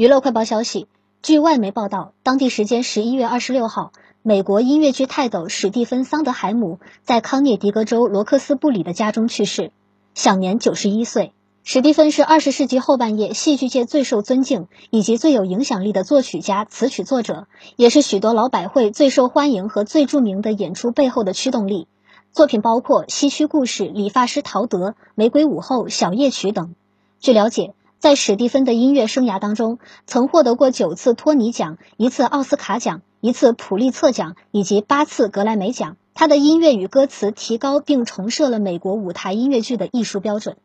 娱乐快报消息，据外媒报道，当地时间十一月二十六号，美国音乐剧泰斗史蒂芬·桑德海姆在康涅狄格州罗克斯布里的家中去世，享年九十一岁。史蒂芬是二十世纪后半叶戏剧界最受尊敬以及最有影响力的作曲家、词曲作者，也是许多老百会最受欢迎和最著名的演出背后的驱动力。作品包括《西区故事》《理发师陶德》《玫瑰午后》《小夜曲》等。据了解。在史蒂芬的音乐生涯当中，曾获得过九次托尼奖、一次奥斯卡奖、一次普利策奖以及八次格莱美奖。他的音乐与歌词提高并重设了美国舞台音乐剧的艺术标准。